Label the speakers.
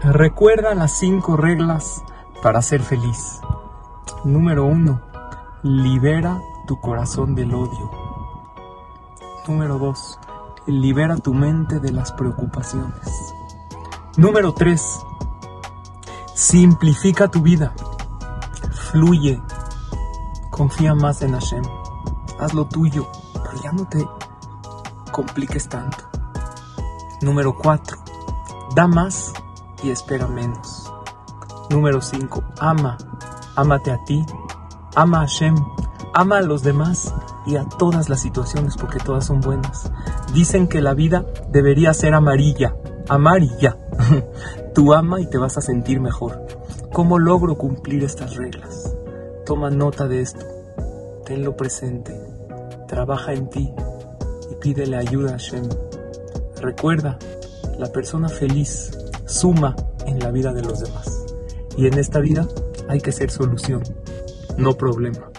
Speaker 1: Recuerda las cinco reglas para ser feliz. Número uno, libera tu corazón del odio. Número dos, libera tu mente de las preocupaciones. Número tres, simplifica tu vida. Fluye. Confía más en Hashem. Haz lo tuyo, pero ya no te compliques tanto. Número 4. Da más y espera menos. Número 5. Ama. Ámate a ti. Ama a Hashem. Ama a los demás y a todas las situaciones porque todas son buenas. Dicen que la vida debería ser amarilla. Amarilla. Tú ama y te vas a sentir mejor. ¿Cómo logro cumplir estas reglas? Toma nota de esto. Tenlo presente. Trabaja en ti y pídele ayuda a Hashem. Recuerda, la persona feliz suma en la vida de los demás. Y en esta vida hay que ser solución, no problema.